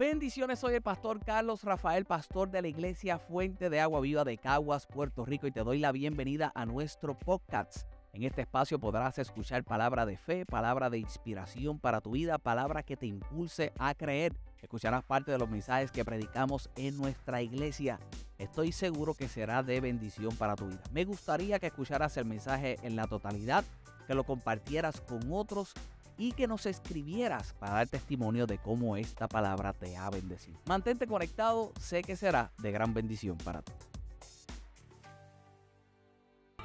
Bendiciones, soy el pastor Carlos Rafael, pastor de la iglesia Fuente de Agua Viva de Caguas, Puerto Rico, y te doy la bienvenida a nuestro podcast. En este espacio podrás escuchar palabra de fe, palabra de inspiración para tu vida, palabra que te impulse a creer. Escucharás parte de los mensajes que predicamos en nuestra iglesia. Estoy seguro que será de bendición para tu vida. Me gustaría que escucharas el mensaje en la totalidad, que lo compartieras con otros y que nos escribieras para dar testimonio de cómo esta palabra te ha bendecido. Mantente conectado, sé que será de gran bendición para ti.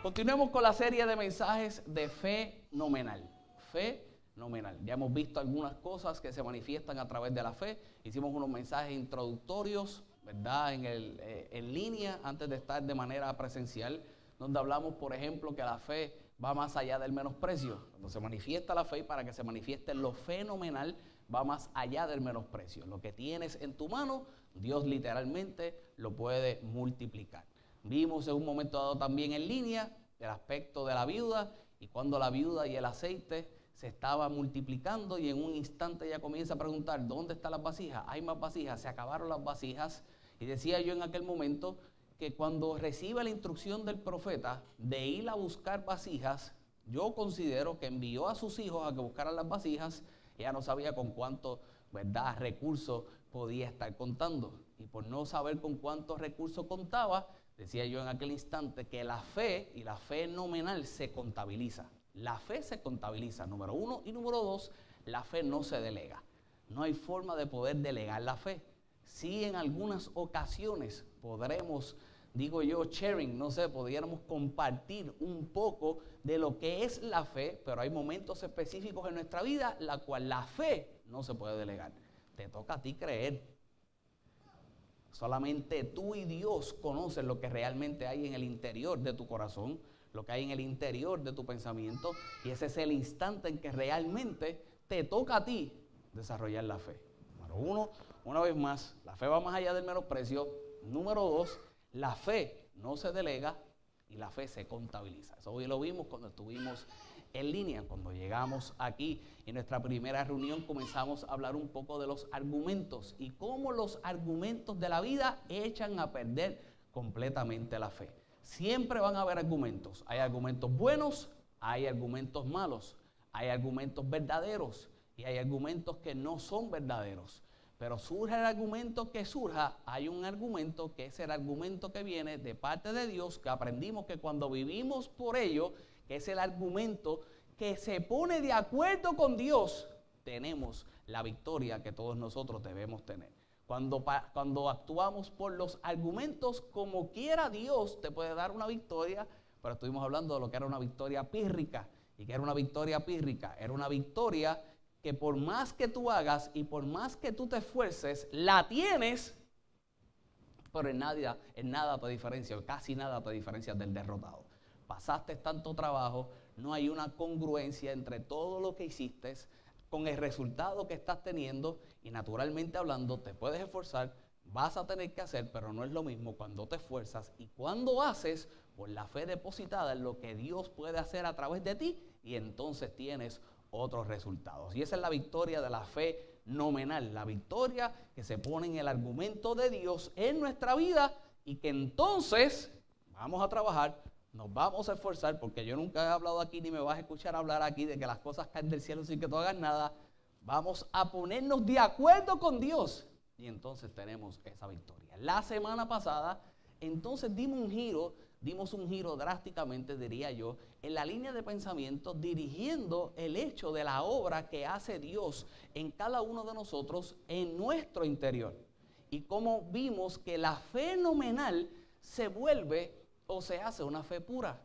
Continuemos con la serie de mensajes de fe nominal. Fe nominal. Ya hemos visto algunas cosas que se manifiestan a través de la fe. Hicimos unos mensajes introductorios, ¿verdad? En, el, eh, en línea antes de estar de manera presencial, donde hablamos, por ejemplo, que la fe va más allá del menosprecio. Cuando se manifiesta la fe, para que se manifieste lo fenomenal, va más allá del menosprecio. Lo que tienes en tu mano, Dios literalmente lo puede multiplicar. Vimos en un momento dado también en línea el aspecto de la viuda y cuando la viuda y el aceite se estaba multiplicando y en un instante ella comienza a preguntar, ¿dónde están las vasijas? Hay más vasijas, se acabaron las vasijas. Y decía yo en aquel momento, que cuando recibe la instrucción del profeta de ir a buscar vasijas, yo considero que envió a sus hijos a que buscaran las vasijas, ella no sabía con cuántos ¿verdad? recursos podía estar contando. Y por no saber con cuántos recursos contaba, decía yo en aquel instante que la fe y la fe nominal se contabiliza. La fe se contabiliza, número uno, y número dos, la fe no se delega. No hay forma de poder delegar la fe sí en algunas ocasiones podremos, digo yo, sharing, no sé, podríamos compartir un poco de lo que es la fe, pero hay momentos específicos en nuestra vida la cual la fe no se puede delegar. Te toca a ti creer. Solamente tú y Dios conocen lo que realmente hay en el interior de tu corazón, lo que hay en el interior de tu pensamiento, y ese es el instante en que realmente te toca a ti desarrollar la fe. Número uno, una vez más, la fe va más allá del menosprecio. Número dos, la fe no se delega y la fe se contabiliza. Eso hoy lo vimos cuando estuvimos en línea. Cuando llegamos aquí en nuestra primera reunión comenzamos a hablar un poco de los argumentos y cómo los argumentos de la vida echan a perder completamente la fe. Siempre van a haber argumentos. Hay argumentos buenos, hay argumentos malos, hay argumentos verdaderos y hay argumentos que no son verdaderos. Pero surge el argumento que surja, hay un argumento que es el argumento que viene de parte de Dios, que aprendimos que cuando vivimos por ello, que es el argumento que se pone de acuerdo con Dios, tenemos la victoria que todos nosotros debemos tener. Cuando, cuando actuamos por los argumentos, como quiera Dios te puede dar una victoria, pero estuvimos hablando de lo que era una victoria pírrica. ¿Y que era una victoria pírrica? Era una victoria que por más que tú hagas y por más que tú te esfuerces, la tienes, pero en nada, en nada te diferencia, casi nada te diferencia del derrotado. Pasaste tanto trabajo, no hay una congruencia entre todo lo que hiciste con el resultado que estás teniendo y naturalmente hablando te puedes esforzar, vas a tener que hacer, pero no es lo mismo cuando te esfuerzas y cuando haces por la fe depositada en lo que Dios puede hacer a través de ti y entonces tienes otros resultados. Y esa es la victoria de la fe nominal, la victoria que se pone en el argumento de Dios en nuestra vida y que entonces vamos a trabajar, nos vamos a esforzar, porque yo nunca he hablado aquí ni me vas a escuchar hablar aquí de que las cosas caen del cielo sin que tú hagas nada. Vamos a ponernos de acuerdo con Dios y entonces tenemos esa victoria. La semana pasada, entonces dimos un giro dimos un giro drásticamente, diría yo, en la línea de pensamiento, dirigiendo el hecho de la obra que hace Dios en cada uno de nosotros en nuestro interior. Y cómo vimos que la fe nominal se vuelve o se hace una fe pura.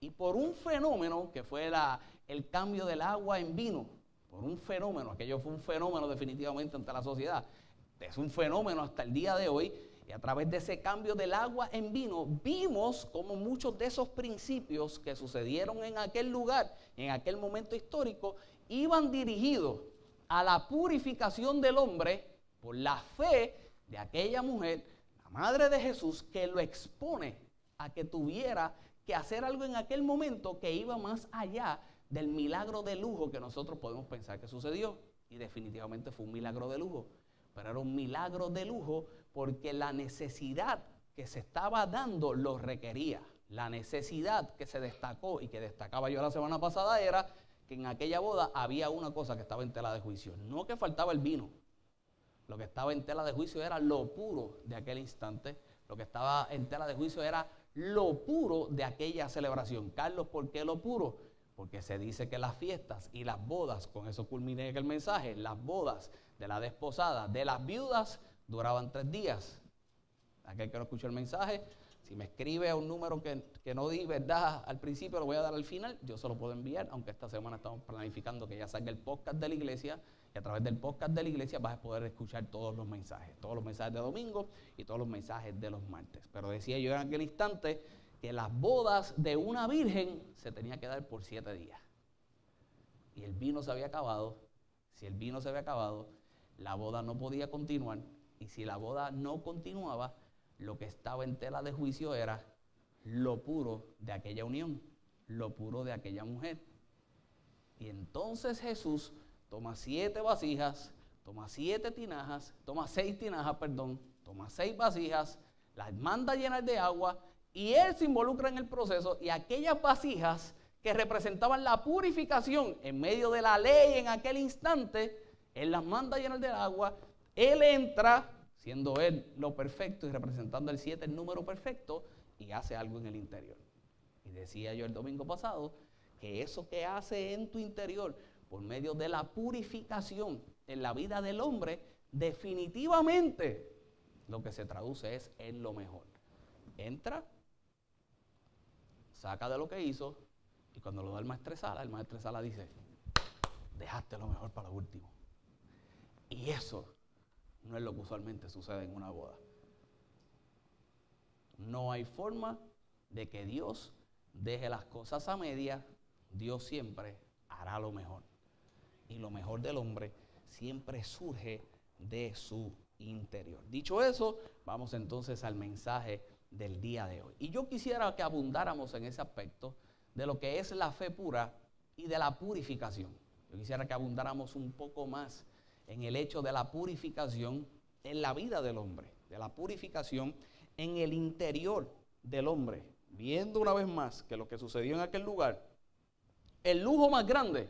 Y por un fenómeno que fue la, el cambio del agua en vino, por un fenómeno, aquello fue un fenómeno definitivamente ante la sociedad, es un fenómeno hasta el día de hoy, y a través de ese cambio del agua en vino, vimos como muchos de esos principios que sucedieron en aquel lugar, en aquel momento histórico, iban dirigidos a la purificación del hombre por la fe de aquella mujer, la madre de Jesús, que lo expone a que tuviera que hacer algo en aquel momento que iba más allá del milagro de lujo que nosotros podemos pensar que sucedió. Y definitivamente fue un milagro de lujo. pero era un milagro de lujo porque la necesidad que se estaba dando lo requería. La necesidad que se destacó y que destacaba yo la semana pasada era que en aquella boda había una cosa que estaba en tela de juicio. No que faltaba el vino. Lo que estaba en tela de juicio era lo puro de aquel instante. Lo que estaba en tela de juicio era lo puro de aquella celebración. Carlos, ¿por qué lo puro? Porque se dice que las fiestas y las bodas, con eso culminé el mensaje, las bodas de la desposada, de las viudas, duraban tres días. Aquel que no escuchó el mensaje, si me escribe a un número que, no di verdad al principio, lo voy a dar al final, yo se lo puedo enviar, aunque esta semana estamos planificando que ya salga el podcast de la iglesia y a través del podcast de la iglesia vas a poder escuchar todos los mensajes, todos los mensajes de domingo y todos los mensajes de los martes. Pero decía yo en aquel instante que las bodas de una virgen se tenía que dar por siete días. Y el vino se había acabado. Si el vino se había acabado, la boda no podía continuar y si la boda no continuaba, lo que estaba en tela de juicio era lo puro de aquella unión, lo puro de aquella mujer. Y entonces Jesús toma siete vasijas, toma siete tinajas, toma seis tinajas, perdón, toma seis vasijas, las manda llenas de agua y él se involucra en el proceso y aquellas vasijas que representaban la purificación en medio de la ley en aquel instante, él las manda llenas de agua él entra, siendo Él lo perfecto y representando el 7 el número perfecto, y hace algo en el interior. Y decía yo el domingo pasado que eso que hace en tu interior, por medio de la purificación en la vida del hombre, definitivamente lo que se traduce es en lo mejor. Entra, saca de lo que hizo, y cuando lo da el maestro Sala, el maestro Sala dice, dejaste lo mejor para lo último. Y eso no es lo que usualmente sucede en una boda. No hay forma de que Dios deje las cosas a media. Dios siempre hará lo mejor. Y lo mejor del hombre siempre surge de su interior. Dicho eso, vamos entonces al mensaje del día de hoy. Y yo quisiera que abundáramos en ese aspecto de lo que es la fe pura y de la purificación. Yo quisiera que abundáramos un poco más en el hecho de la purificación en la vida del hombre, de la purificación en el interior del hombre, viendo una vez más que lo que sucedió en aquel lugar, el lujo más grande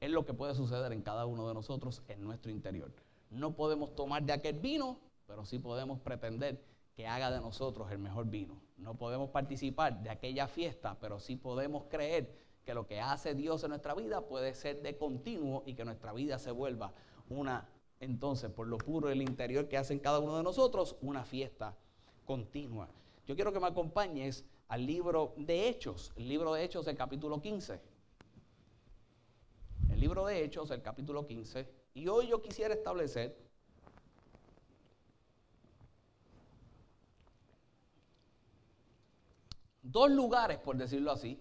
es lo que puede suceder en cada uno de nosotros en nuestro interior. No podemos tomar de aquel vino, pero sí podemos pretender que haga de nosotros el mejor vino. No podemos participar de aquella fiesta, pero sí podemos creer que lo que hace Dios en nuestra vida puede ser de continuo y que nuestra vida se vuelva una, entonces, por lo puro del interior que hacen cada uno de nosotros, una fiesta continua. Yo quiero que me acompañes al libro de Hechos, el libro de Hechos, el capítulo 15. El libro de Hechos, el capítulo 15. Y hoy yo quisiera establecer dos lugares, por decirlo así,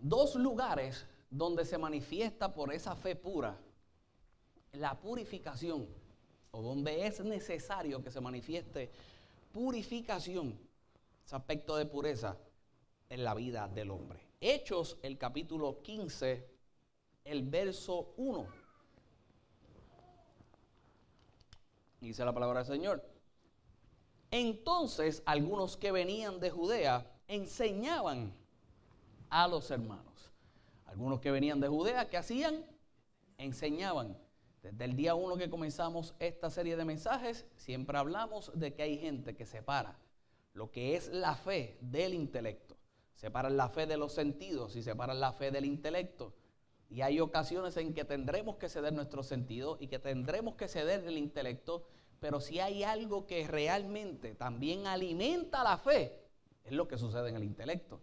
dos lugares donde se manifiesta por esa fe pura la purificación, o donde es necesario que se manifieste purificación, ese aspecto de pureza en la vida del hombre. Hechos, el capítulo 15, el verso 1. Dice la palabra del Señor. Entonces algunos que venían de Judea enseñaban a los hermanos. Algunos que venían de Judea, ¿qué hacían? Enseñaban. Desde el día uno que comenzamos esta serie de mensajes, siempre hablamos de que hay gente que separa lo que es la fe del intelecto. Separan la fe de los sentidos y separan la fe del intelecto. Y hay ocasiones en que tendremos que ceder nuestros sentidos y que tendremos que ceder el intelecto, pero si hay algo que realmente también alimenta la fe, es lo que sucede en el intelecto,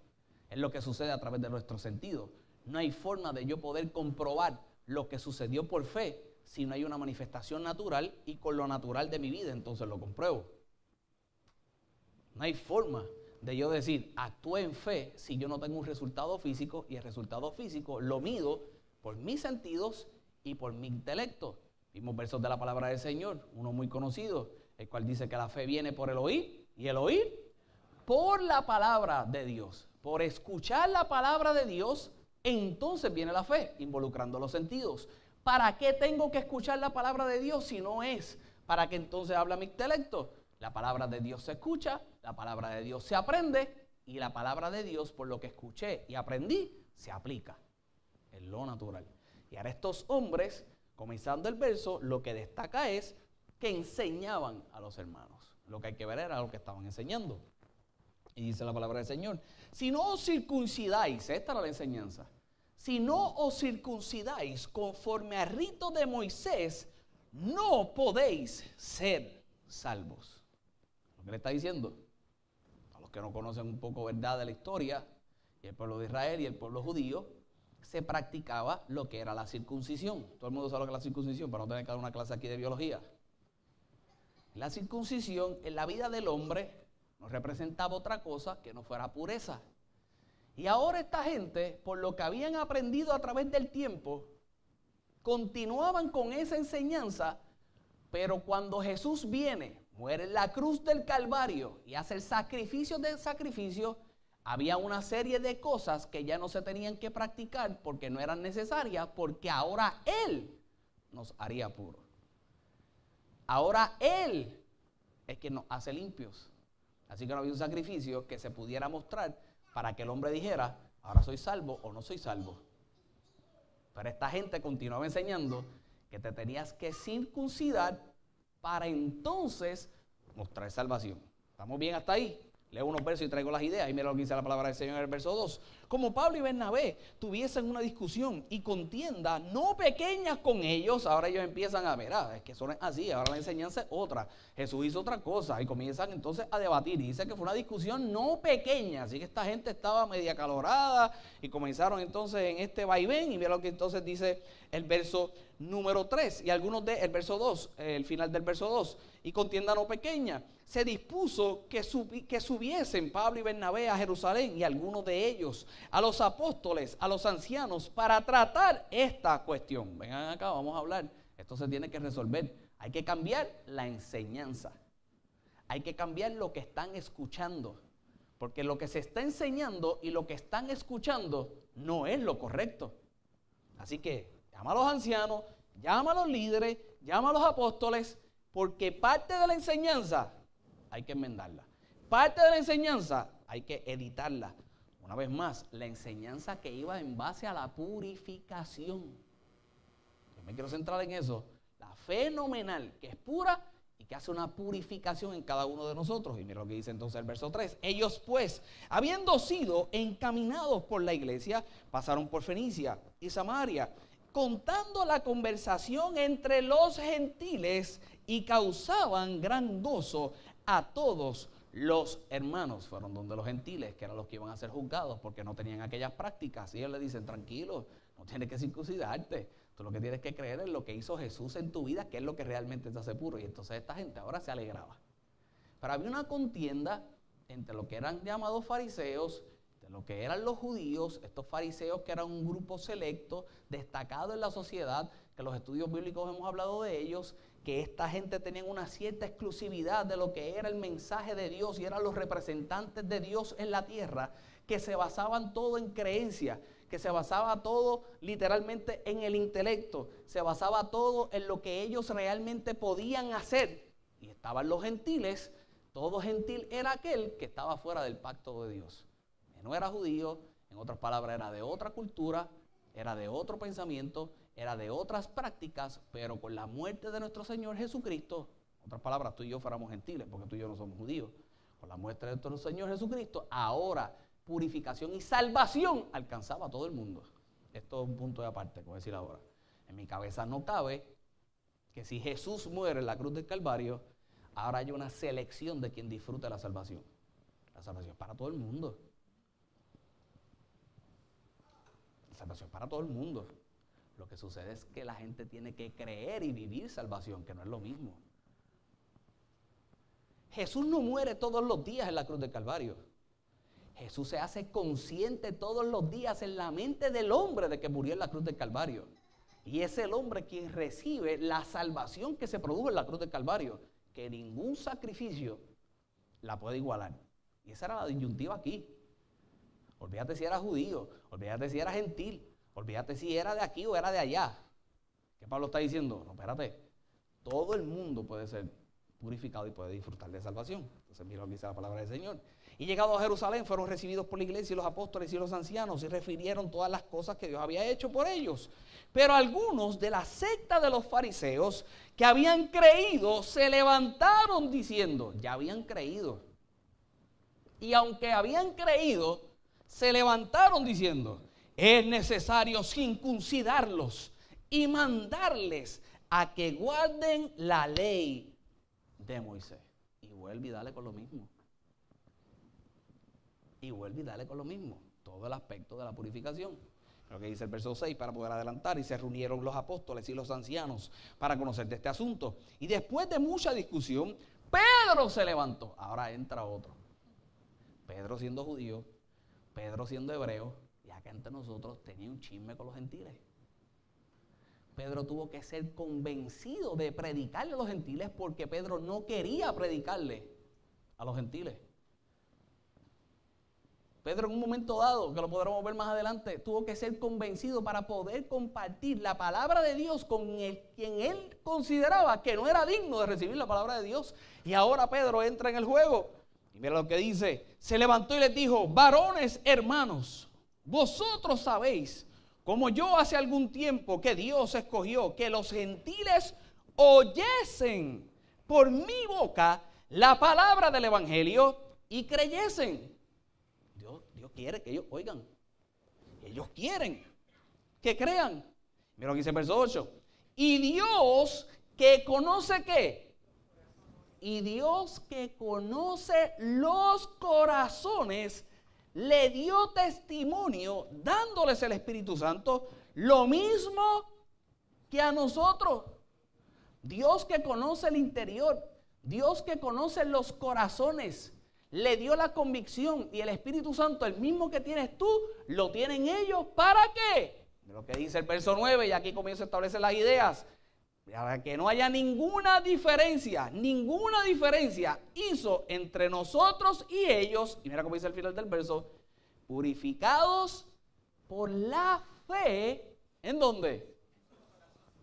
es lo que sucede a través de nuestros sentidos. No hay forma de yo poder comprobar lo que sucedió por fe si no hay una manifestación natural y con lo natural de mi vida, entonces lo compruebo. No hay forma de yo decir, actúe en fe si yo no tengo un resultado físico y el resultado físico lo mido por mis sentidos y por mi intelecto. Vimos versos de la palabra del Señor, uno muy conocido, el cual dice que la fe viene por el oír y el oír por la palabra de Dios. Por escuchar la palabra de Dios, entonces viene la fe, involucrando los sentidos ¿Para qué tengo que escuchar la palabra de Dios si no es para que entonces habla mi intelecto? La palabra de Dios se escucha, la palabra de Dios se aprende y la palabra de Dios por lo que escuché y aprendí se aplica en lo natural. Y ahora estos hombres, comenzando el verso, lo que destaca es que enseñaban a los hermanos. Lo que hay que ver era lo que estaban enseñando. Y dice la palabra del Señor, si no os circuncidáis, esta era la enseñanza, si no os circuncidáis conforme al rito de Moisés, no podéis ser salvos. Lo que le está diciendo, a los que no conocen un poco verdad de la historia, y el pueblo de Israel y el pueblo judío, se practicaba lo que era la circuncisión. Todo el mundo sabe lo que es la circuncisión, para no tener que dar una clase aquí de biología. La circuncisión en la vida del hombre no representaba otra cosa que no fuera pureza. Y ahora esta gente, por lo que habían aprendido a través del tiempo, continuaban con esa enseñanza, pero cuando Jesús viene, muere en la cruz del Calvario y hace el sacrificio del sacrificio, había una serie de cosas que ya no se tenían que practicar porque no eran necesarias, porque ahora Él nos haría puros. Ahora Él es quien nos hace limpios. Así que no había un sacrificio que se pudiera mostrar para que el hombre dijera, ahora soy salvo o no soy salvo. Pero esta gente continuaba enseñando que te tenías que circuncidar para entonces mostrar salvación. ¿Estamos bien hasta ahí? Leo unos versos y traigo las ideas. Y mira lo que dice la palabra del Señor en el verso 2. Como Pablo y Bernabé tuviesen una discusión y contienda no pequeñas con ellos, ahora ellos empiezan a ver, es que son así, ahora la enseñanza es otra. Jesús hizo otra cosa y comienzan entonces a debatir. Y dice que fue una discusión no pequeña, así que esta gente estaba media calorada y comenzaron entonces en este vaivén. Y mira lo que entonces dice el verso número 3 y algunos de el verso 2, el final del verso 2. Y contienda no pequeña se dispuso que, que, subiesen Pablo y Bernabé a Jerusalén y algunos de ellos, a los apóstoles, a los ancianos, para tratar esta cuestión. Vengan acá, vamos a hablar. Esto se tiene que resolver. Hay que cambiar la enseñanza. Hay que cambiar lo que están escuchando. Porque lo que se está enseñando y lo que están escuchando no es lo correcto. Así que llama a los ancianos, llama a los líderes, llama a los apóstoles, porque parte de la enseñanza hay que enmendarla. Parte de la enseñanza hay que editarla. Una vez más, la enseñanza que iba en base a la purificación. Yo me quiero centrar en eso. La fenomenal, que es pura y que hace una purificación en cada uno de nosotros. Y mira lo que dice entonces el verso 3. Ellos pues, habiendo sido encaminados por la iglesia, pasaron por Fenicia y Samaria, contando la conversación entre los gentiles y causaban gran gozo a todos los hermanos. Fueron donde los gentiles, que eran los que iban a ser juzgados porque no tenían aquellas prácticas. Y ellos le dicen, tranquilo, no tienes que circuncidarte. Tú lo que tienes que creer es lo que hizo Jesús en tu vida, que es lo que realmente te hace puro. Y entonces esta gente ahora se alegraba. Pero había una contienda entre lo que eran llamados fariseos, de lo que eran los judíos, estos fariseos que eran un grupo selecto, destacado en la sociedad, que los estudios bíblicos hemos hablado de ellos, que esta gente tenía una cierta exclusividad de lo que era el mensaje de Dios y eran los representantes de Dios en la tierra, que se basaban todo en creencia, que se basaba todo literalmente en el intelecto, se basaba todo en lo que ellos realmente podían hacer. Y estaban los gentiles, todo gentil era aquel que estaba fuera del pacto de Dios. No era judío, en otras palabras, era de otra cultura, era de otro pensamiento, era de otras prácticas, pero con la muerte de nuestro Señor Jesucristo, otras palabras, tú y yo fuéramos gentiles, porque tú y yo no somos judíos, con la muerte de nuestro Señor Jesucristo, ahora purificación y salvación alcanzaba a todo el mundo. Esto es un punto de aparte, como decir ahora. En mi cabeza no cabe que si Jesús muere en la cruz del Calvario, ahora hay una selección de quien disfruta la salvación. La salvación es para todo el mundo. La salvación es para todo el mundo. Lo que sucede es que la gente tiene que creer y vivir salvación, que no es lo mismo. Jesús no muere todos los días en la cruz del Calvario. Jesús se hace consciente todos los días en la mente del hombre de que murió en la cruz del Calvario. Y es el hombre quien recibe la salvación que se produjo en la cruz del Calvario, que ningún sacrificio la puede igualar. Y esa era la disyuntiva aquí. Olvídate si era judío, olvídate si era gentil, Olvídate si era de aquí o era de allá. ¿Qué Pablo está diciendo? No, espérate. Todo el mundo puede ser purificado y puede disfrutar de salvación. Entonces mira lo que dice la palabra del Señor. Y llegado a Jerusalén fueron recibidos por la iglesia y los apóstoles y los ancianos y refirieron todas las cosas que Dios había hecho por ellos. Pero algunos de la secta de los fariseos que habían creído se levantaron diciendo, ya habían creído. Y aunque habían creído, se levantaron diciendo, es necesario circuncidarlos y mandarles a que guarden la ley de Moisés. Y vuelve y dale con lo mismo. Y vuelve y dale con lo mismo. Todo el aspecto de la purificación. Lo que dice el verso 6 para poder adelantar. Y se reunieron los apóstoles y los ancianos para conocer de este asunto. Y después de mucha discusión, Pedro se levantó. Ahora entra otro. Pedro siendo judío, Pedro siendo hebreo, acá entre nosotros tenía un chisme con los gentiles. Pedro tuvo que ser convencido de predicarle a los gentiles porque Pedro no quería predicarle a los gentiles. Pedro en un momento dado, que lo podremos ver más adelante, tuvo que ser convencido para poder compartir la palabra de Dios con el, quien él consideraba que no era digno de recibir la palabra de Dios. Y ahora Pedro entra en el juego. Y mira lo que dice. Se levantó y les dijo, varones hermanos, vosotros sabéis como yo hace algún tiempo que Dios escogió que los gentiles oyesen por mi boca la palabra del Evangelio y creyesen. Dios, Dios quiere que ellos oigan. Ellos quieren que crean. Mira lo que dice el verso 8. Y Dios que conoce qué. Y Dios que conoce los corazones le dio testimonio dándoles el Espíritu Santo, lo mismo que a nosotros. Dios que conoce el interior, Dios que conoce los corazones, le dio la convicción y el Espíritu Santo, el mismo que tienes tú, lo tienen ellos. ¿Para qué? Lo que dice el verso 9, y aquí comienza a establecer las ideas. Para que no haya ninguna diferencia, ninguna diferencia hizo entre nosotros y ellos, y mira cómo dice el final del verso, purificados por la fe, ¿en dónde?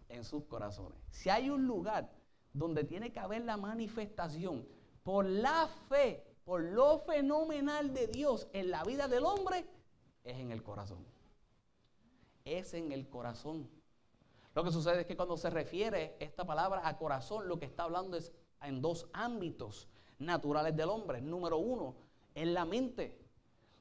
En sus corazones. Si hay un lugar donde tiene que haber la manifestación por la fe, por lo fenomenal de Dios en la vida del hombre, es en el corazón. Es en el corazón. Lo que sucede es que cuando se refiere esta palabra a corazón, lo que está hablando es en dos ámbitos naturales del hombre. Número uno, en la mente.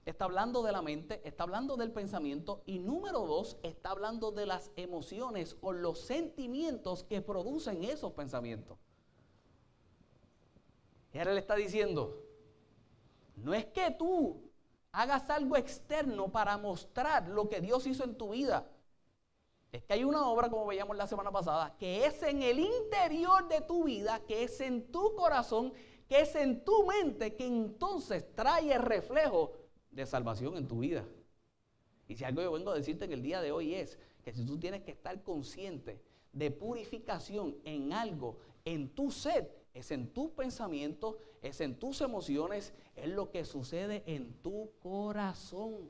Está hablando de la mente, está hablando del pensamiento y número dos, está hablando de las emociones o los sentimientos que producen esos pensamientos. Y ahora le está diciendo, no es que tú hagas algo externo para mostrar lo que Dios hizo en tu vida. Es que hay una obra, como veíamos la semana pasada, que es en el interior de tu vida, que es en tu corazón, que es en tu mente, que entonces trae reflejo de salvación en tu vida. Y si algo yo vengo a decirte en el día de hoy es que si tú tienes que estar consciente de purificación en algo, en tu ser, es en tus pensamientos, es en tus emociones, es lo que sucede en tu corazón.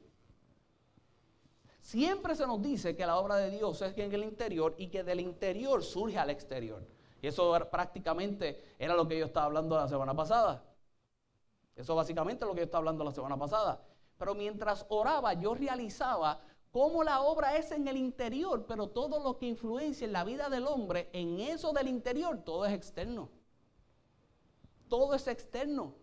Siempre se nos dice que la obra de Dios es en el interior y que del interior surge al exterior. Y eso prácticamente era lo que yo estaba hablando la semana pasada. Eso básicamente es lo que yo estaba hablando la semana pasada. Pero mientras oraba, yo realizaba cómo la obra es en el interior, pero todo lo que influencia en la vida del hombre, en eso del interior, todo es externo. Todo es externo.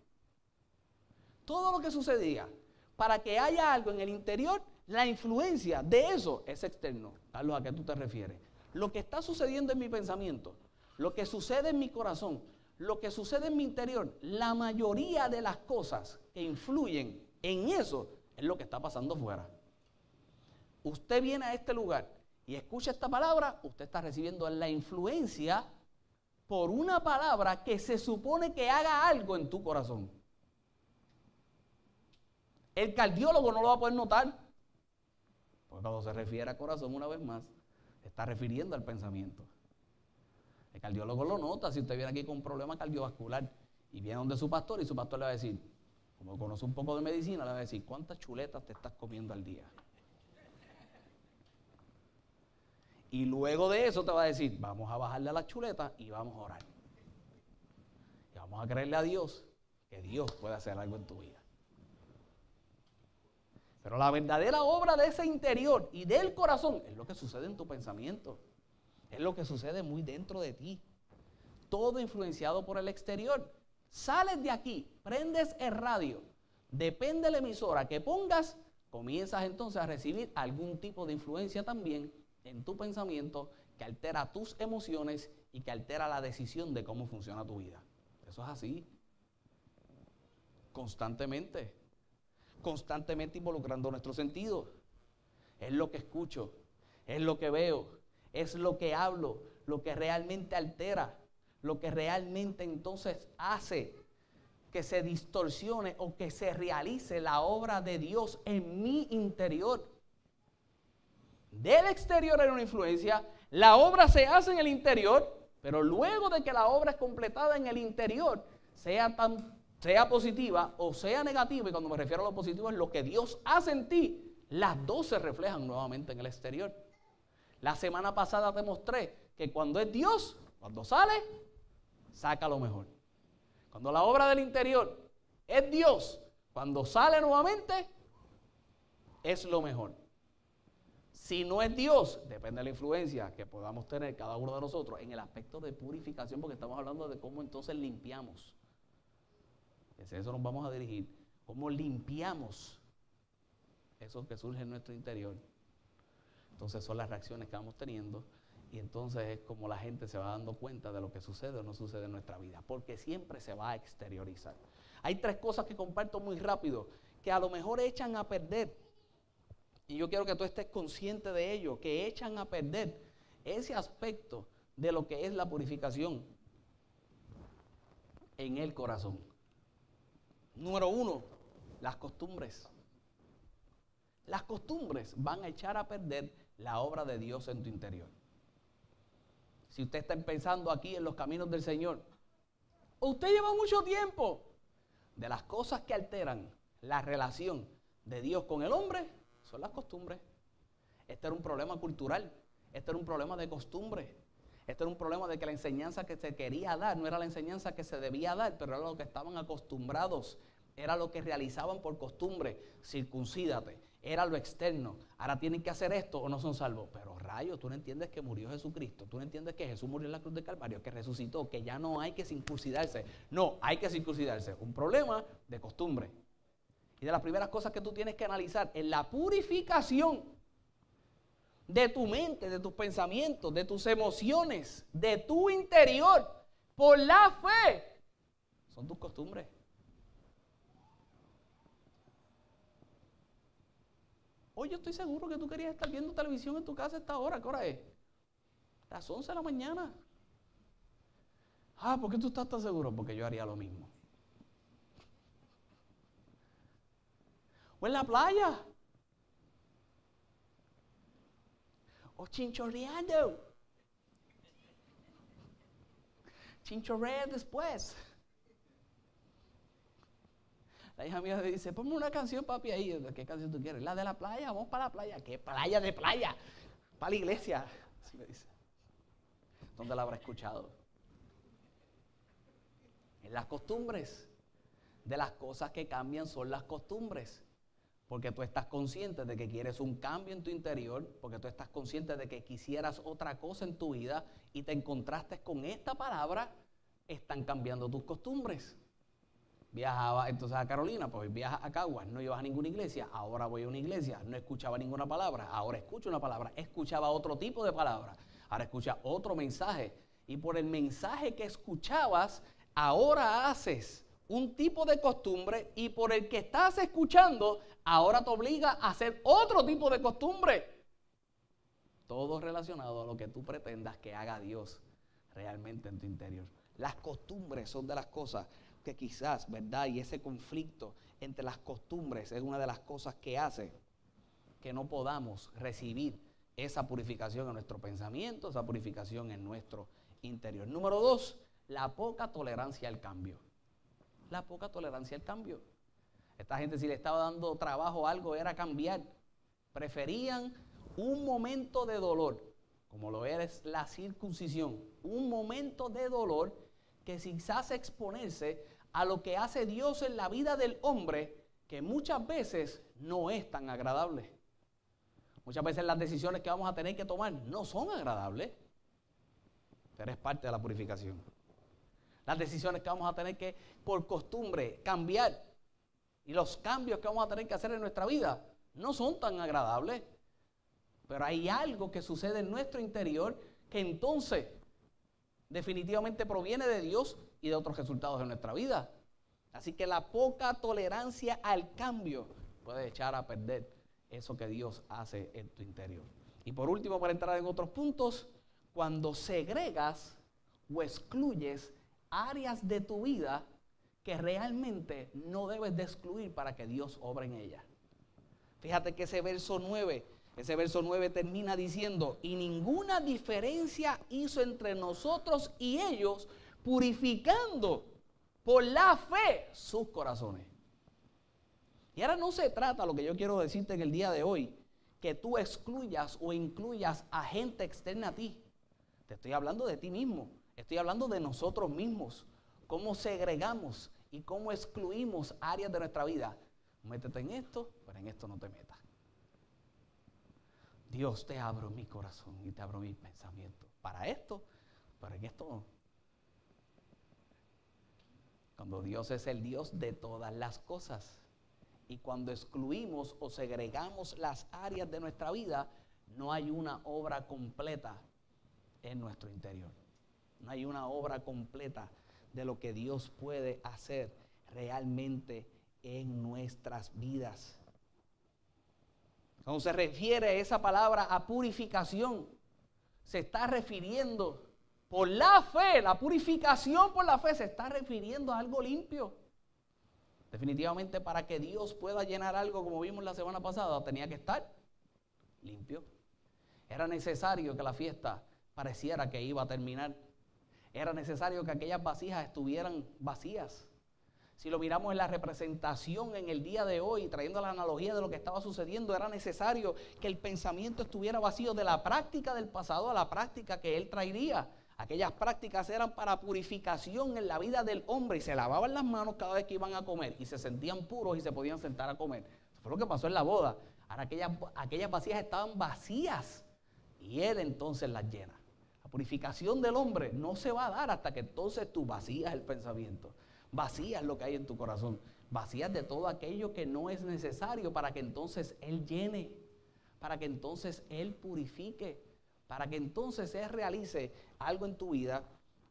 Todo lo que sucedía para que haya algo en el interior la influencia de eso es externo. Carlos, ¿a qué tú te refieres? Lo que está sucediendo en mi pensamiento, lo que sucede en mi corazón, lo que sucede en mi interior, la mayoría de las cosas que influyen en eso es lo que está pasando fuera. Usted viene a este lugar y escucha esta palabra, usted está recibiendo la influencia por una palabra que se supone que haga algo en tu corazón. El cardiólogo no lo va a poder notar. Porque cuando se refiere a corazón una vez más, está refiriendo al pensamiento. El cardiólogo lo nota si usted viene aquí con un problema cardiovascular y viene donde su pastor y su pastor le va a decir, como conoce un poco de medicina, le va a decir, ¿cuántas chuletas te estás comiendo al día? Y luego de eso te va a decir, vamos a bajarle a la chuleta y vamos a orar. Y vamos a creerle a Dios que Dios puede hacer algo en tu vida. Pero la verdadera obra de ese interior y del corazón es lo que sucede en tu pensamiento. Es lo que sucede muy dentro de ti. Todo influenciado por el exterior. Sales de aquí, prendes el radio, depende de la emisora que pongas, comienzas entonces a recibir algún tipo de influencia también en tu pensamiento que altera tus emociones y que altera la decisión de cómo funciona tu vida. Eso es así. Constantemente. Constantemente involucrando nuestros sentidos. Es lo que escucho, es lo que veo, es lo que hablo, lo que realmente altera, lo que realmente entonces hace que se distorsione o que se realice la obra de Dios en mi interior. Del exterior hay una influencia, la obra se hace en el interior, pero luego de que la obra es completada en el interior, sea, tan, sea positiva o sea negativa, y cuando me refiero a lo positivo es lo que Dios hace en ti, las dos se reflejan nuevamente en el exterior. La semana pasada te mostré que cuando es Dios, cuando sale, saca lo mejor. Cuando la obra del interior es Dios, cuando sale nuevamente, es lo mejor. Si no es Dios, depende de la influencia que podamos tener cada uno de nosotros en el aspecto de purificación, porque estamos hablando de cómo entonces limpiamos. eso nos vamos a dirigir. Cómo limpiamos eso que surge en nuestro interior. Entonces son las reacciones que vamos teniendo y entonces es como la gente se va dando cuenta de lo que sucede o no sucede en nuestra vida, porque siempre se va a exteriorizar. Hay tres cosas que comparto muy rápido que a lo mejor echan a perder. Y yo quiero que tú estés consciente de ello, que echan a perder ese aspecto de lo que es la purificación en el corazón. Número uno, las costumbres. Las costumbres van a echar a perder la obra de Dios en tu interior. Si usted está pensando aquí en los caminos del Señor, usted lleva mucho tiempo. De las cosas que alteran la relación de Dios con el hombre, son las costumbres. Este era un problema cultural, este era un problema de costumbre, este era un problema de que la enseñanza que se quería dar no era la enseñanza que se debía dar, pero era lo que estaban acostumbrados, era lo que realizaban por costumbre, circuncídate, era lo externo. Ahora tienen que hacer esto o no son salvos. Pero rayo, tú no entiendes que murió Jesucristo. Tú no entiendes que Jesús murió en la cruz de Calvario, que resucitó, que ya no hay que circuncidarse. No, hay que circuncidarse. Un problema de costumbre. Y de las primeras cosas que tú tienes que analizar es la purificación de tu mente, de tus pensamientos, de tus emociones, de tu interior, por la fe. Son tus costumbres. Yo estoy seguro que tú querías estar viendo televisión en tu casa a esta hora. ¿Qué hora es? Las 11 de la mañana. Ah, ¿por qué tú estás tan seguro? Porque yo haría lo mismo. O en la playa. O chinchorreando. Chinchorrea después. La hija mía me dice, ponme una canción, papi, ahí. ¿Qué canción tú quieres? La de la playa, vamos para la playa. ¿Qué playa de playa? Para la iglesia. Así me dice. ¿Dónde la habrá escuchado? En las costumbres. De las cosas que cambian son las costumbres. Porque tú estás consciente de que quieres un cambio en tu interior, porque tú estás consciente de que quisieras otra cosa en tu vida y te encontraste con esta palabra, están cambiando tus costumbres viajaba entonces a Carolina, pues viaja a Caguas, no ibas a ninguna iglesia, ahora voy a una iglesia, no escuchaba ninguna palabra, ahora escucho una palabra, escuchaba otro tipo de palabra, ahora escucha otro mensaje. Y por el mensaje que escuchabas, ahora haces un tipo de costumbre y por el que estás escuchando, ahora te obliga a hacer otro tipo de costumbre. Todo relacionado a lo que tú pretendas que haga Dios realmente en tu interior. Las costumbres son de las cosas que quizás, ¿verdad? Y ese conflicto entre las costumbres es una de las cosas que hace que no podamos recibir esa purificación en nuestro pensamiento, esa purificación en nuestro interior. Número dos, la poca tolerancia al cambio. La poca tolerancia al cambio. Esta gente si le estaba dando trabajo algo era cambiar. Preferían un momento de dolor como lo es la circuncisión, un momento de dolor que quizás exponerse a lo que hace Dios en la vida del hombre, que muchas veces no es tan agradable. Muchas veces las decisiones que vamos a tener que tomar no son agradables, pero es parte de la purificación. Las decisiones que vamos a tener que, por costumbre, cambiar y los cambios que vamos a tener que hacer en nuestra vida no son tan agradables, pero hay algo que sucede en nuestro interior que entonces definitivamente proviene de Dios y de otros resultados de nuestra vida. Así que la poca tolerancia al cambio puede echar a perder eso que Dios hace en tu interior. Y por último, para entrar en otros puntos, cuando segregas o excluyes áreas de tu vida que realmente no debes de excluir para que Dios obre en ellas. Fíjate que ese verso 9 ese verso 9 termina diciendo, y ninguna diferencia hizo entre nosotros y ellos, purificando por la fe sus corazones. Y ahora no se trata, lo que yo quiero decirte en el día de hoy, que tú excluyas o incluyas a gente externa a ti. Te estoy hablando de ti mismo, estoy hablando de nosotros mismos, cómo segregamos y cómo excluimos áreas de nuestra vida. Métete en esto, pero en esto no te metas. Dios te abro mi corazón y te abro mi pensamiento. Para esto, pero en esto no. Cuando Dios es el Dios de todas las cosas. Y cuando excluimos o segregamos las áreas de nuestra vida, no hay una obra completa en nuestro interior. No hay una obra completa de lo que Dios puede hacer realmente en nuestras vidas. Cuando se refiere esa palabra a purificación, se está refiriendo por la fe, la purificación por la fe se está refiriendo a algo limpio. Definitivamente para que Dios pueda llenar algo como vimos la semana pasada, tenía que estar limpio. Era necesario que la fiesta pareciera que iba a terminar. Era necesario que aquellas vasijas estuvieran vacías. Si lo miramos en la representación en el día de hoy, trayendo la analogía de lo que estaba sucediendo, era necesario que el pensamiento estuviera vacío de la práctica del pasado a la práctica que él traería. Aquellas prácticas eran para purificación en la vida del hombre y se lavaban las manos cada vez que iban a comer y se sentían puros y se podían sentar a comer. Eso fue lo que pasó en la boda. Aquellas, aquellas estaban vacías y él entonces las llena. La purificación del hombre no se va a dar hasta que entonces tú vacías el pensamiento vacías lo que hay en tu corazón, vacías de todo aquello que no es necesario para que entonces Él llene, para que entonces Él purifique, para que entonces Él realice algo en tu vida,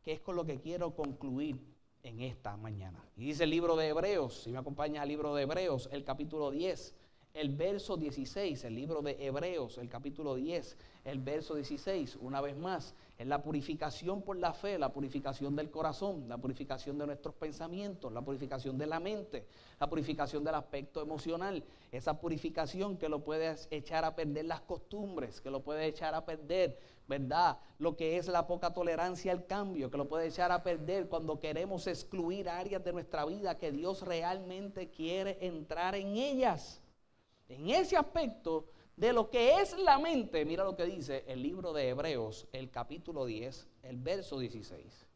que es con lo que quiero concluir en esta mañana. Y dice el libro de Hebreos, si me acompaña al libro de Hebreos, el capítulo 10, el verso 16, el libro de Hebreos, el capítulo 10, el verso 16, una vez más, es la purificación por la fe, la purificación del corazón, la purificación de nuestros pensamientos, la purificación de la mente, la purificación del aspecto emocional, esa purificación que lo puede echar a perder las costumbres, que lo puede echar a perder, ¿verdad? Lo que es la poca tolerancia al cambio, que lo puede echar a perder cuando queremos excluir áreas de nuestra vida que Dios realmente quiere entrar en ellas. En ese aspecto de lo que es la mente, mira lo que dice el libro de Hebreos, el capítulo 10, el verso 16.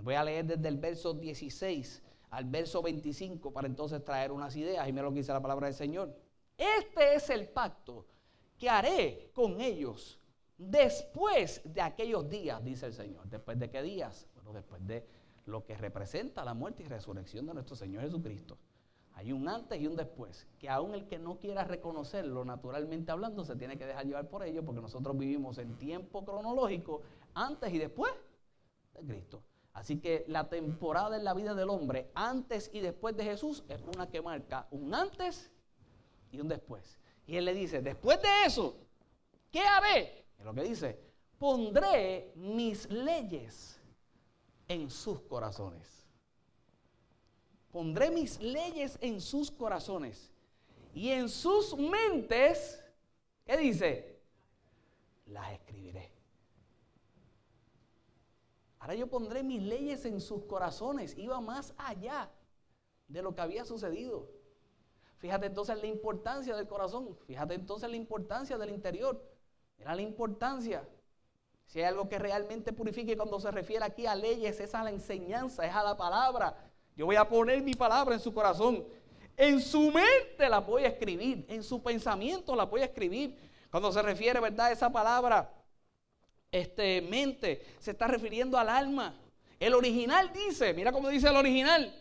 Voy a leer desde el verso 16 al verso 25 para entonces traer unas ideas y mira lo que dice la palabra del Señor. Este es el pacto que haré con ellos después de aquellos días, dice el Señor. ¿Después de qué días? Bueno, después de lo que representa la muerte y resurrección de nuestro Señor Jesucristo. Hay un antes y un después, que aún el que no quiera reconocerlo naturalmente hablando se tiene que dejar llevar por ello, porque nosotros vivimos en tiempo cronológico antes y después de Cristo. Así que la temporada en la vida del hombre, antes y después de Jesús, es una que marca un antes y un después. Y él le dice, después de eso, ¿qué haré? Es lo que dice, pondré mis leyes en sus corazones pondré mis leyes en sus corazones y en sus mentes, ¿qué dice? Las escribiré. Ahora yo pondré mis leyes en sus corazones. Iba más allá de lo que había sucedido. Fíjate entonces la importancia del corazón. Fíjate entonces la importancia del interior. Era la importancia Si hay algo que realmente purifique cuando se refiere aquí a leyes, es a la enseñanza, es a la palabra. Yo voy a poner mi palabra en su corazón. En su mente la voy a escribir, en su pensamiento la voy a escribir. Cuando se refiere, ¿verdad? Esa palabra, este, mente, se está refiriendo al alma. El original dice, mira cómo dice el original,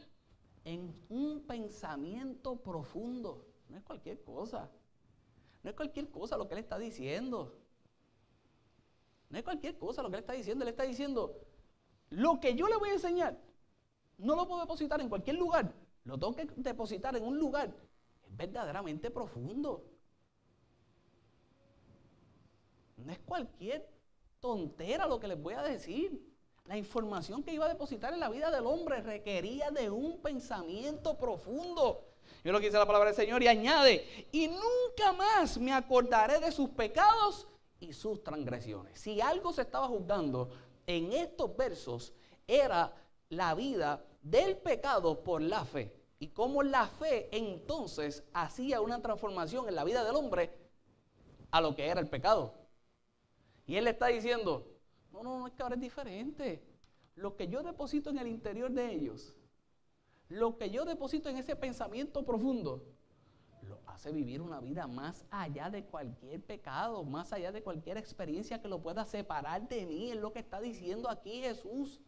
en un pensamiento profundo. No es cualquier cosa. No es cualquier cosa lo que él está diciendo. No es cualquier cosa lo que él está diciendo. Él está diciendo, lo que yo le voy a enseñar, no lo puedo depositar en cualquier lugar. Lo tengo que depositar en un lugar verdaderamente profundo. No es cualquier tontera lo que les voy a decir. La información que iba a depositar en la vida del hombre requería de un pensamiento profundo. Yo lo que dice la palabra del Señor y añade, y nunca más me acordaré de sus pecados y sus transgresiones. Si algo se estaba juzgando en estos versos, era la vida del pecado por la fe. Y cómo la fe entonces hacía una transformación en la vida del hombre a lo que era el pecado. Y él le está diciendo, no, no, no, es que ahora es diferente. Lo que yo deposito en el interior de ellos, lo que yo deposito en ese pensamiento profundo, lo hace vivir una vida más allá de cualquier pecado, más allá de cualquier experiencia que lo pueda separar de mí. Es lo que está diciendo aquí Jesús.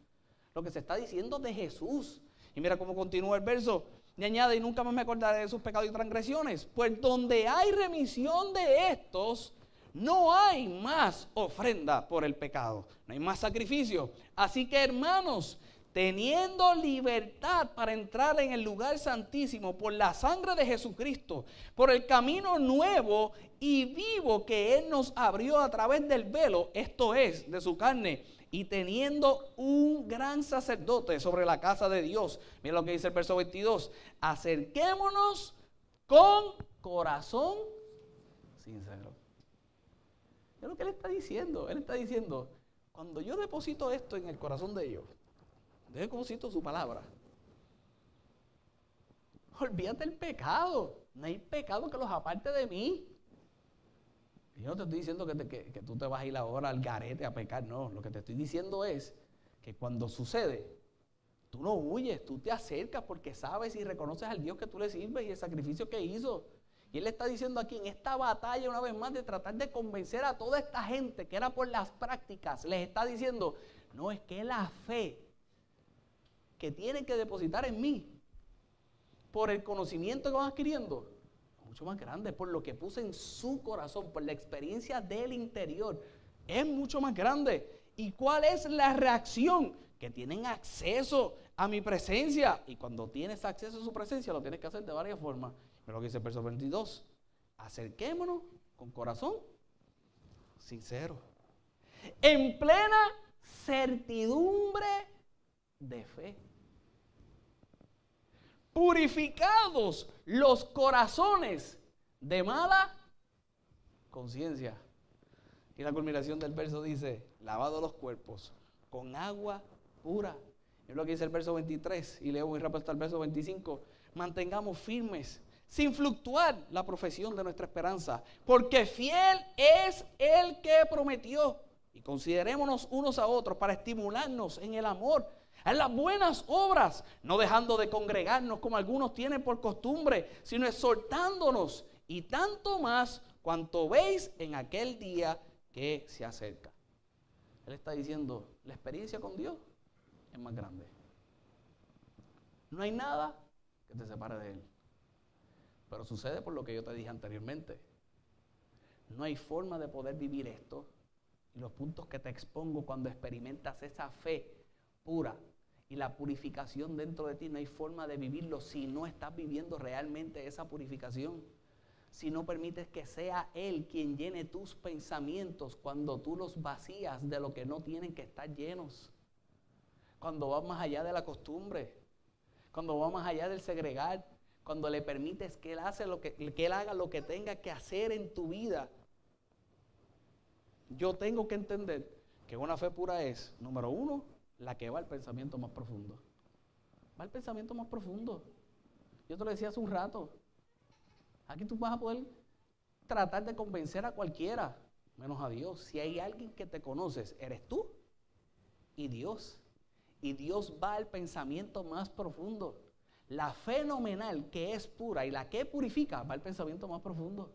Lo que se está diciendo de Jesús. Y mira cómo continúa el verso. Y añade, y nunca más me acordaré de sus pecados y transgresiones. Pues donde hay remisión de estos, no hay más ofrenda por el pecado, no hay más sacrificio. Así que hermanos, teniendo libertad para entrar en el lugar santísimo por la sangre de Jesucristo, por el camino nuevo y vivo que Él nos abrió a través del velo, esto es, de su carne, y teniendo un gran sacerdote sobre la casa de Dios. Mira lo que dice el verso 22, acerquémonos con corazón sincero es lo que él está diciendo. Él está diciendo, cuando yo deposito esto en el corazón de ellos, deposito su palabra. Olvídate el pecado. No hay pecado que los aparte de mí. Yo no te estoy diciendo que, que, tú te vas a ir ahora al garete a pecar. No, lo que te estoy diciendo es que cuando sucede, tú no huyes, tú te acercas porque sabes y reconoces al Dios que tú le sirves y el sacrificio que hizo. Y él está diciendo aquí en esta batalla una vez más de tratar de convencer a toda esta gente que era por las prácticas, les está diciendo, no es que la fe que tienen que depositar en mí, por el conocimiento que van adquiriendo, mucho más grande, por lo que puse en su corazón, por la experiencia del interior, es mucho más grande. ¿Y cuál es la reacción? Que tienen acceso a mi presencia. Y cuando tienes acceso a su presencia, lo tienes que hacer de varias formas. Pero lo que dice el verso 22. Acerquémonos con corazón sincero. En plena certidumbre de fe. Purificados los corazones de mala conciencia. Y la culminación del verso dice, lavado los cuerpos con agua pura. Es lo que dice el verso 23 y leo muy rápido hasta el verso 25. Mantengamos firmes sin fluctuar la profesión de nuestra esperanza, porque fiel es el que prometió. Y considerémonos unos a otros para estimularnos en el amor, en las buenas obras, no dejando de congregarnos como algunos tienen por costumbre, sino exhortándonos y tanto más cuanto veis en aquel día que se acerca. Él está diciendo, la experiencia con Dios es más grande. No hay nada que te separe de Él. Pero sucede por lo que yo te dije anteriormente. No hay forma de poder vivir esto. Y los puntos que te expongo cuando experimentas esa fe pura y la purificación dentro de ti, no hay forma de vivirlo si no estás viviendo realmente esa purificación. Si no permites que sea Él quien llene tus pensamientos cuando tú los vacías de lo que no tienen que estar llenos. Cuando vas más allá de la costumbre. Cuando vas más allá del segregar cuando le permites que él, hace lo que, que él haga lo que tenga que hacer en tu vida, yo tengo que entender que una fe pura es, número uno, la que va al pensamiento más profundo. Va al pensamiento más profundo. Yo te lo decía hace un rato. Aquí tú vas a poder tratar de convencer a cualquiera. menos a Dios. Si hay alguien que te conoces, eres tú y Dios. Y Dios va al pensamiento más profundo. La fenomenal que es pura y la que purifica va al pensamiento más profundo.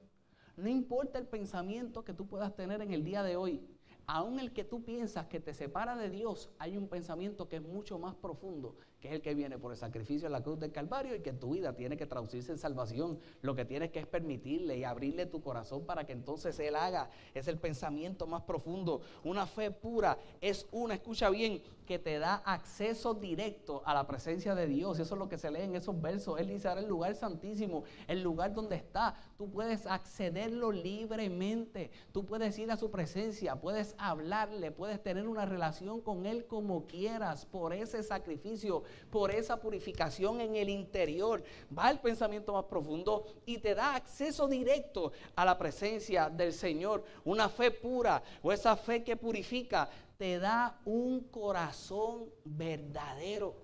No importa el pensamiento que tú puedas tener en el día de hoy, aún el que tú piensas que te separa de Dios, hay un pensamiento que es mucho más profundo, que es el que viene por el sacrificio en la cruz del Calvario y que tu vida tiene que traducirse en salvación. Lo que tienes que es permitirle y abrirle tu corazón para que entonces Él haga. Es el pensamiento más profundo. Una fe pura es una, escucha bien, que te da acceso directo a la presencia de Dios. Eso es lo que se lee en esos versos. Él dice ahora el lugar santísimo, el lugar donde está. Tú puedes accederlo libremente. Tú puedes ir a su presencia, puedes hablarle, puedes tener una relación con Él como quieras por ese sacrificio por esa purificación en el interior. Va al pensamiento más profundo y te da acceso directo a la presencia del Señor. Una fe pura o esa fe que purifica te da un corazón verdadero.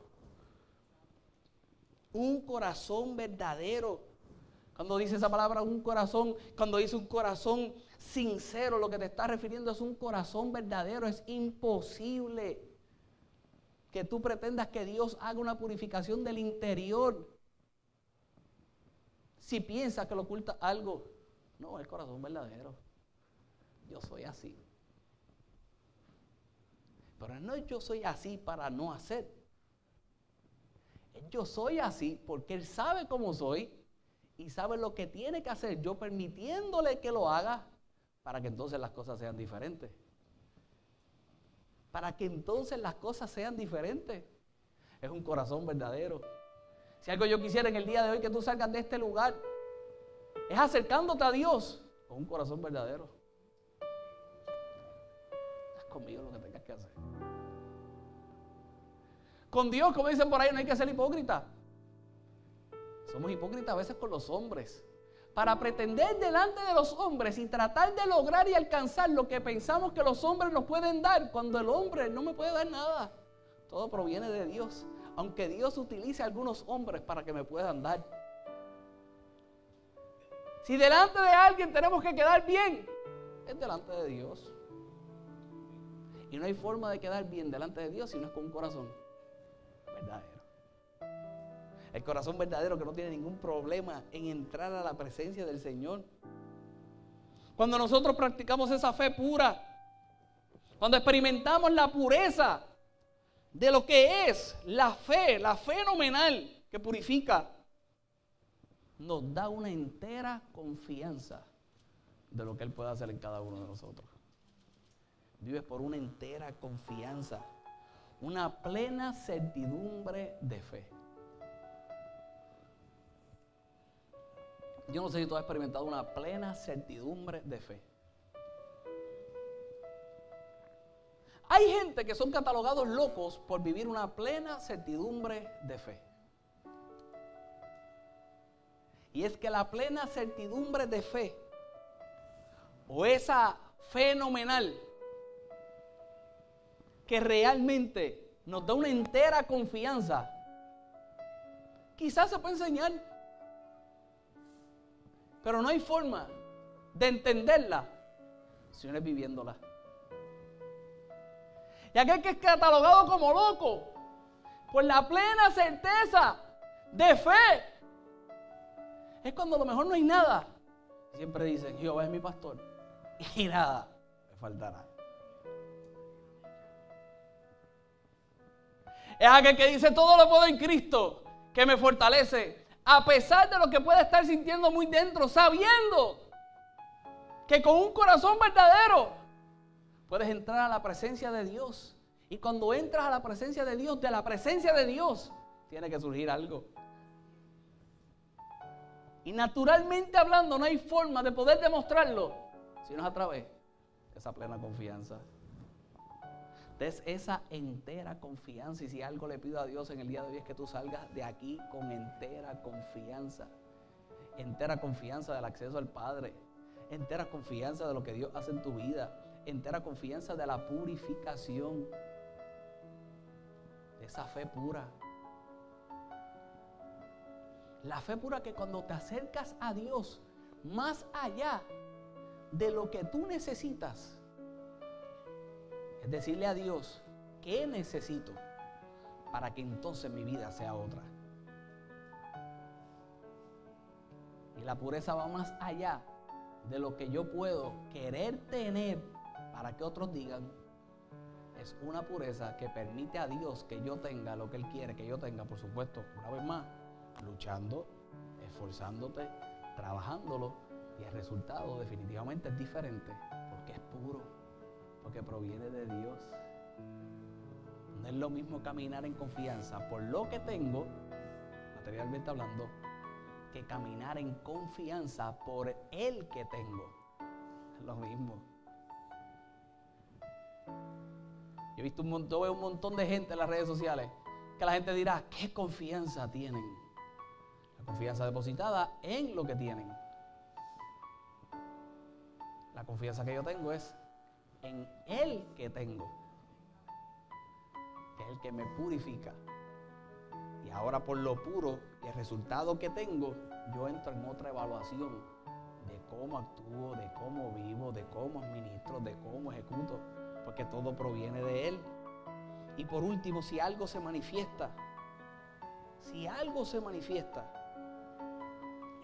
Un corazón verdadero. Cuando dice esa palabra, un corazón, cuando dice un corazón sincero, lo que te está refiriendo es un corazón verdadero. Es imposible que tú pretendas que Dios haga una purificación del interior. Si piensas que lo oculta algo, no, el corazón verdadero. Yo soy así. Pero no yo soy así para no hacer. Yo soy así porque Él sabe cómo soy y sabe lo que tiene que hacer, yo permitiéndole que lo haga para que entonces las cosas sean diferentes para que entonces las cosas sean diferentes. Es un corazón verdadero. Si algo yo quisiera en el día de hoy que tú salgas de este lugar, es acercándote a Dios con un corazón verdadero. Haz conmigo lo que tengas que hacer. Con Dios, como dicen por ahí, no hay que ser hipócrita. Somos hipócritas a veces con los hombres para pretender delante de los hombres y tratar de lograr y alcanzar lo que pensamos que los hombres nos pueden dar, cuando el hombre no me puede dar nada. Todo proviene de Dios, aunque Dios utilice a algunos hombres para que me puedan dar. Si delante de alguien tenemos que quedar bien, es delante de Dios. Y no hay forma de quedar bien delante de Dios si no es con un corazón verdadero. El corazón verdadero que no tiene ningún problema en entrar a la presencia del Señor. Cuando nosotros practicamos esa fe pura, cuando experimentamos la pureza de lo que es la fe, la fenomenal que purifica, nos da una entera confianza de lo que Él puede hacer en cada uno de nosotros. Vives por una entera confianza, una plena certidumbre de fe. Yo no sé si tú has experimentado una plena certidumbre de fe. Hay gente que son catalogados locos por vivir una plena certidumbre de fe. Y es que la plena certidumbre de fe, o esa fenomenal, que realmente nos da una entera confianza, quizás se puede enseñar. Pero no hay forma de entenderla si uno es viviéndola. Y aquel que es catalogado como loco, por la plena certeza de fe, es cuando a lo mejor no hay nada. Siempre dicen, Jehová es mi pastor y nada me faltará. Es aquel que dice, todo lo puedo en Cristo, que me fortalece a pesar de lo que puede estar sintiendo muy dentro, sabiendo que con un corazón verdadero puedes entrar a la presencia de Dios. Y cuando entras a la presencia de Dios, de la presencia de Dios, tiene que surgir algo. Y naturalmente hablando, no hay forma de poder demostrarlo si no es a través de esa plena confianza. Des esa entera confianza. Y si algo le pido a Dios en el día de hoy es que tú salgas de aquí con entera confianza. Entera confianza del acceso al Padre. Entera confianza de lo que Dios hace en tu vida. Entera confianza de la purificación. De esa fe pura. La fe pura que cuando te acercas a Dios, más allá de lo que tú necesitas. Decirle a Dios, ¿qué necesito para que entonces mi vida sea otra? Y la pureza va más allá de lo que yo puedo querer tener para que otros digan. Es una pureza que permite a Dios que yo tenga lo que Él quiere que yo tenga, por supuesto, una vez más, luchando, esforzándote, trabajándolo. Y el resultado definitivamente es diferente, porque es puro, porque proviene de Dios. No es lo mismo caminar en confianza por lo que tengo, materialmente hablando, que caminar en confianza por el que tengo. Es lo mismo. Yo he visto un montón, veo un montón de gente en las redes sociales que la gente dirá, ¿qué confianza tienen? La confianza depositada en lo que tienen. La confianza que yo tengo es en el que tengo, que es el que me purifica. Y ahora por lo puro y el resultado que tengo, yo entro en otra evaluación de cómo actúo, de cómo vivo, de cómo administro, de cómo ejecuto, porque todo proviene de Él. Y por último, si algo se manifiesta, si algo se manifiesta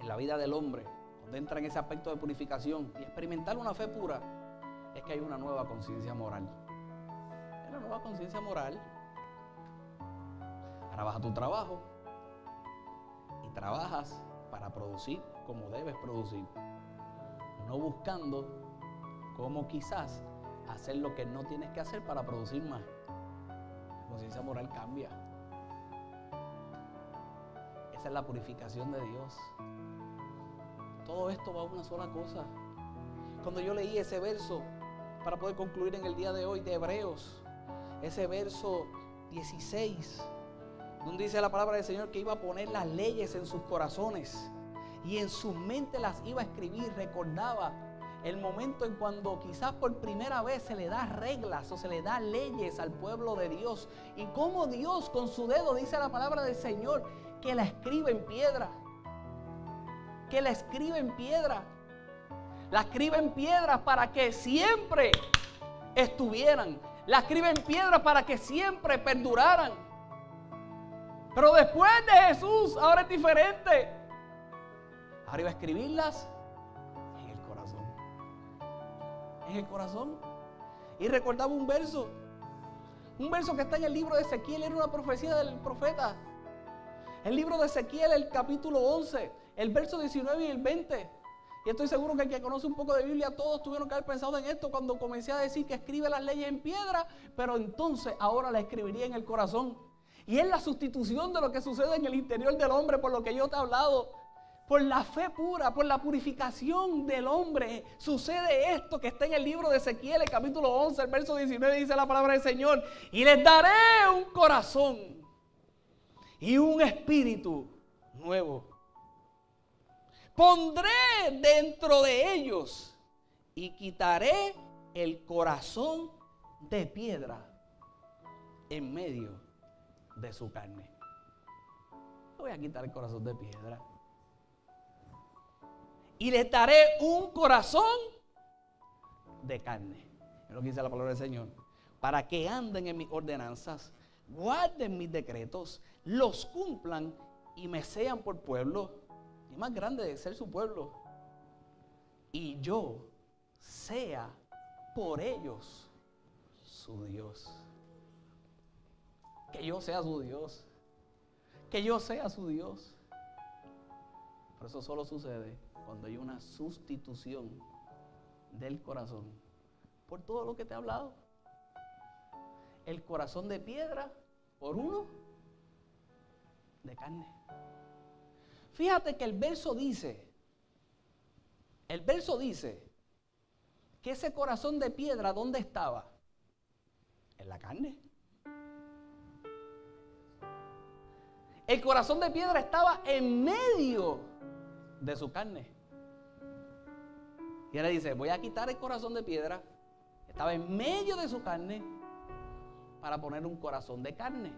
en la vida del hombre, cuando entra en ese aspecto de purificación y experimentar una fe pura, es que hay una nueva conciencia moral. Hay una nueva conciencia moral Ahora vas a tu trabajo y trabajas para producir como debes producir. No buscando cómo quizás hacer lo que no tienes que hacer para producir más. La conciencia moral cambia. Esa es la purificación de Dios. Todo esto va a una sola cosa. Cuando yo leí ese verso, para poder concluir en el día de hoy de Hebreos, ese verso 16, donde dice la palabra del Señor que iba a poner las leyes en sus corazones y en su mente las iba a escribir. Recordaba el momento en cuando quizás por primera vez se le da reglas o se le da leyes al pueblo de Dios. Y cómo Dios con su dedo dice la palabra del Señor que la escribe en piedra. Que la escribe en piedra. La escribe en piedra para que siempre estuvieran. La escribe en piedra para que siempre perduraran. Pero después de Jesús, ahora es diferente. Ahora iba a escribirlas en el corazón. En el corazón. Y recordaba un verso. Un verso que está en el libro de Ezequiel. Era una profecía del profeta. El libro de Ezequiel, el capítulo 11. El verso 19 y el 20. Y estoy seguro que el que conoce un poco de Biblia, todos tuvieron que haber pensado en esto cuando comencé a decir que escribe las leyes en piedra, pero entonces ahora la escribiría en el corazón. Y es la sustitución de lo que sucede en el interior del hombre, por lo que yo te he hablado. Por la fe pura, por la purificación del hombre, sucede esto que está en el libro de Ezequiel, el capítulo 11, el verso 19, dice la palabra del Señor. Y les daré un corazón y un espíritu nuevo. Pondré dentro de ellos y quitaré el corazón de piedra en medio de su carne. voy a quitar el corazón de piedra. Y le daré un corazón de carne. Es lo que dice la palabra del Señor. Para que anden en mis ordenanzas, guarden mis decretos, los cumplan y me sean por pueblo. Más grande de ser su pueblo. Y yo sea por ellos su Dios que yo sea su Dios. Que yo sea su Dios. Pero eso solo sucede cuando hay una sustitución del corazón por todo lo que te he hablado. El corazón de piedra por uno de carne. Fíjate que el verso dice, el verso dice que ese corazón de piedra, ¿dónde estaba? En la carne. El corazón de piedra estaba en medio de su carne. Y él dice, voy a quitar el corazón de piedra. Estaba en medio de su carne para poner un corazón de carne.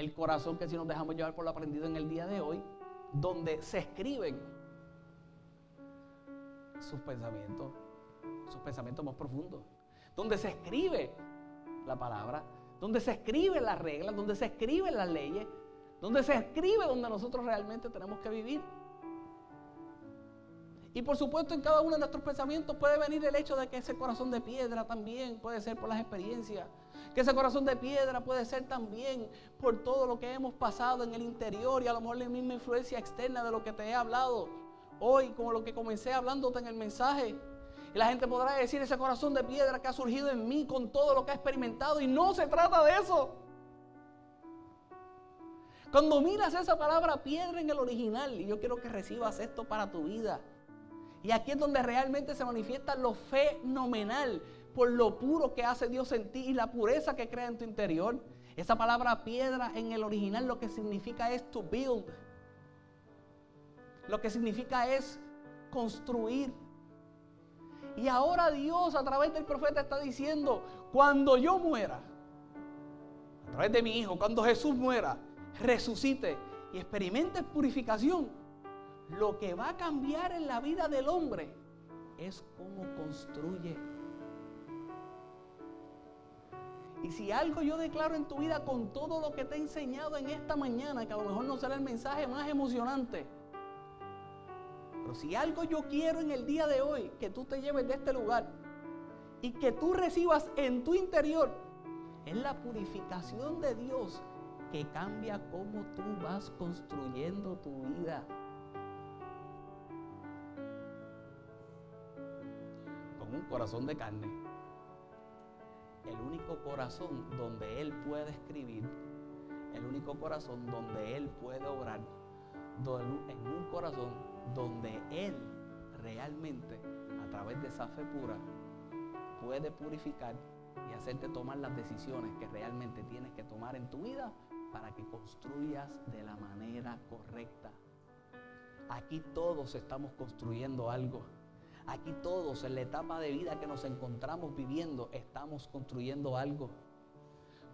El corazón que si nos dejamos llevar por lo aprendido en el día de hoy, donde se escriben sus pensamientos, sus pensamientos más profundos, donde se escribe la palabra, donde se escriben las reglas, donde se escriben las leyes, donde se escribe donde nosotros realmente tenemos que vivir. Y por supuesto en cada uno de nuestros pensamientos puede venir el hecho de que ese corazón de piedra también puede ser por las experiencias. Que ese corazón de piedra puede ser también por todo lo que hemos pasado en el interior y a lo mejor la misma influencia externa de lo que te he hablado hoy, como lo que comencé hablándote en el mensaje. Y la gente podrá decir ese corazón de piedra que ha surgido en mí con todo lo que ha experimentado y no se trata de eso. Cuando miras esa palabra piedra en el original, y yo quiero que recibas esto para tu vida. Y aquí es donde realmente se manifiesta lo fenomenal por lo puro que hace Dios en ti y la pureza que crea en tu interior. Esa palabra piedra en el original lo que significa es to build. Lo que significa es construir. Y ahora Dios a través del profeta está diciendo, cuando yo muera, a través de mi hijo, cuando Jesús muera, resucite y experimente purificación, lo que va a cambiar en la vida del hombre es cómo construye. Y si algo yo declaro en tu vida con todo lo que te he enseñado en esta mañana, que a lo mejor no será el mensaje más emocionante, pero si algo yo quiero en el día de hoy, que tú te lleves de este lugar y que tú recibas en tu interior, es la purificación de Dios que cambia cómo tú vas construyendo tu vida. un corazón de carne. El único corazón donde Él puede escribir, el único corazón donde Él puede obrar, en un corazón donde Él realmente, a través de esa fe pura, puede purificar y hacerte tomar las decisiones que realmente tienes que tomar en tu vida para que construyas de la manera correcta. Aquí todos estamos construyendo algo. Aquí todos en la etapa de vida que nos encontramos viviendo estamos construyendo algo.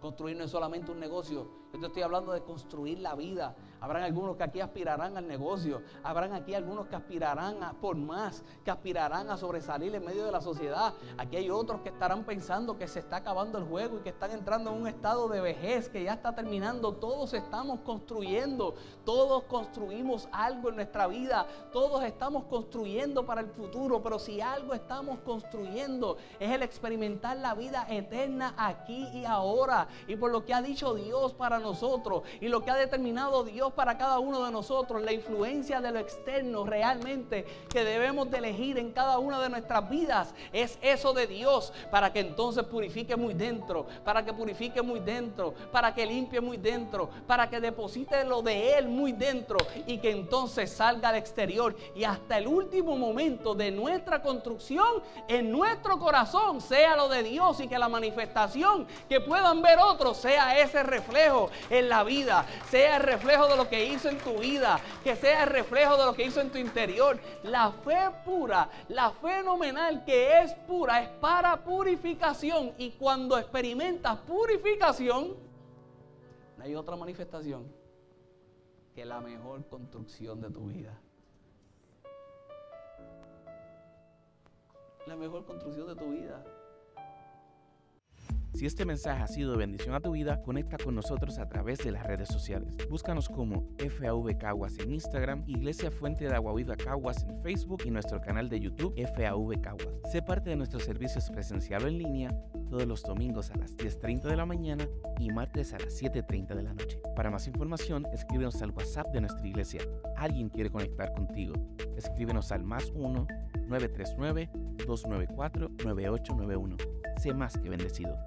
Construir no es solamente un negocio, yo te estoy hablando de construir la vida. Habrán algunos que aquí aspirarán al negocio. Habrán aquí algunos que aspirarán por más, que aspirarán a sobresalir en medio de la sociedad. Aquí hay otros que estarán pensando que se está acabando el juego y que están entrando en un estado de vejez que ya está terminando. Todos estamos construyendo, todos construimos algo en nuestra vida, todos estamos construyendo para el futuro. Pero si algo estamos construyendo es el experimentar la vida eterna aquí y ahora. Y por lo que ha dicho Dios para nosotros y lo que ha determinado Para cada uno de nosotros, la influencia de lo externo realmente que debemos de elegir en cada una de nuestras vidas es eso de Dios para que entonces purifique muy dentro, para que purifique muy dentro, para que limpie muy dentro, para que deposite lo de Él muy dentro y que entonces salga al exterior. Y hasta el último momento de nuestra construcción en nuestro corazón sea lo de Dios y que la manifestación que puedan ver otros sea ese reflejo en la vida, sea el reflejo de lo que hizo en tu vida, que sea el reflejo de lo que hizo en tu interior. La fe pura, la fenomenal que es pura, es para purificación. Y cuando experimentas purificación, no hay otra manifestación que la mejor construcción de tu vida. La mejor construcción de tu vida. Si este mensaje ha sido de bendición a tu vida, conecta con nosotros a través de las redes sociales. Búscanos como FAV Caguas en Instagram, Iglesia Fuente de Agua Viva Caguas en Facebook y nuestro canal de YouTube FAV Caguas. Sé parte de nuestros servicios presencial en línea todos los domingos a las 10.30 de la mañana y martes a las 7.30 de la noche. Para más información, escríbenos al WhatsApp de nuestra iglesia. Alguien quiere conectar contigo. Escríbenos al más 1 939 294 9891. Sé más que bendecido.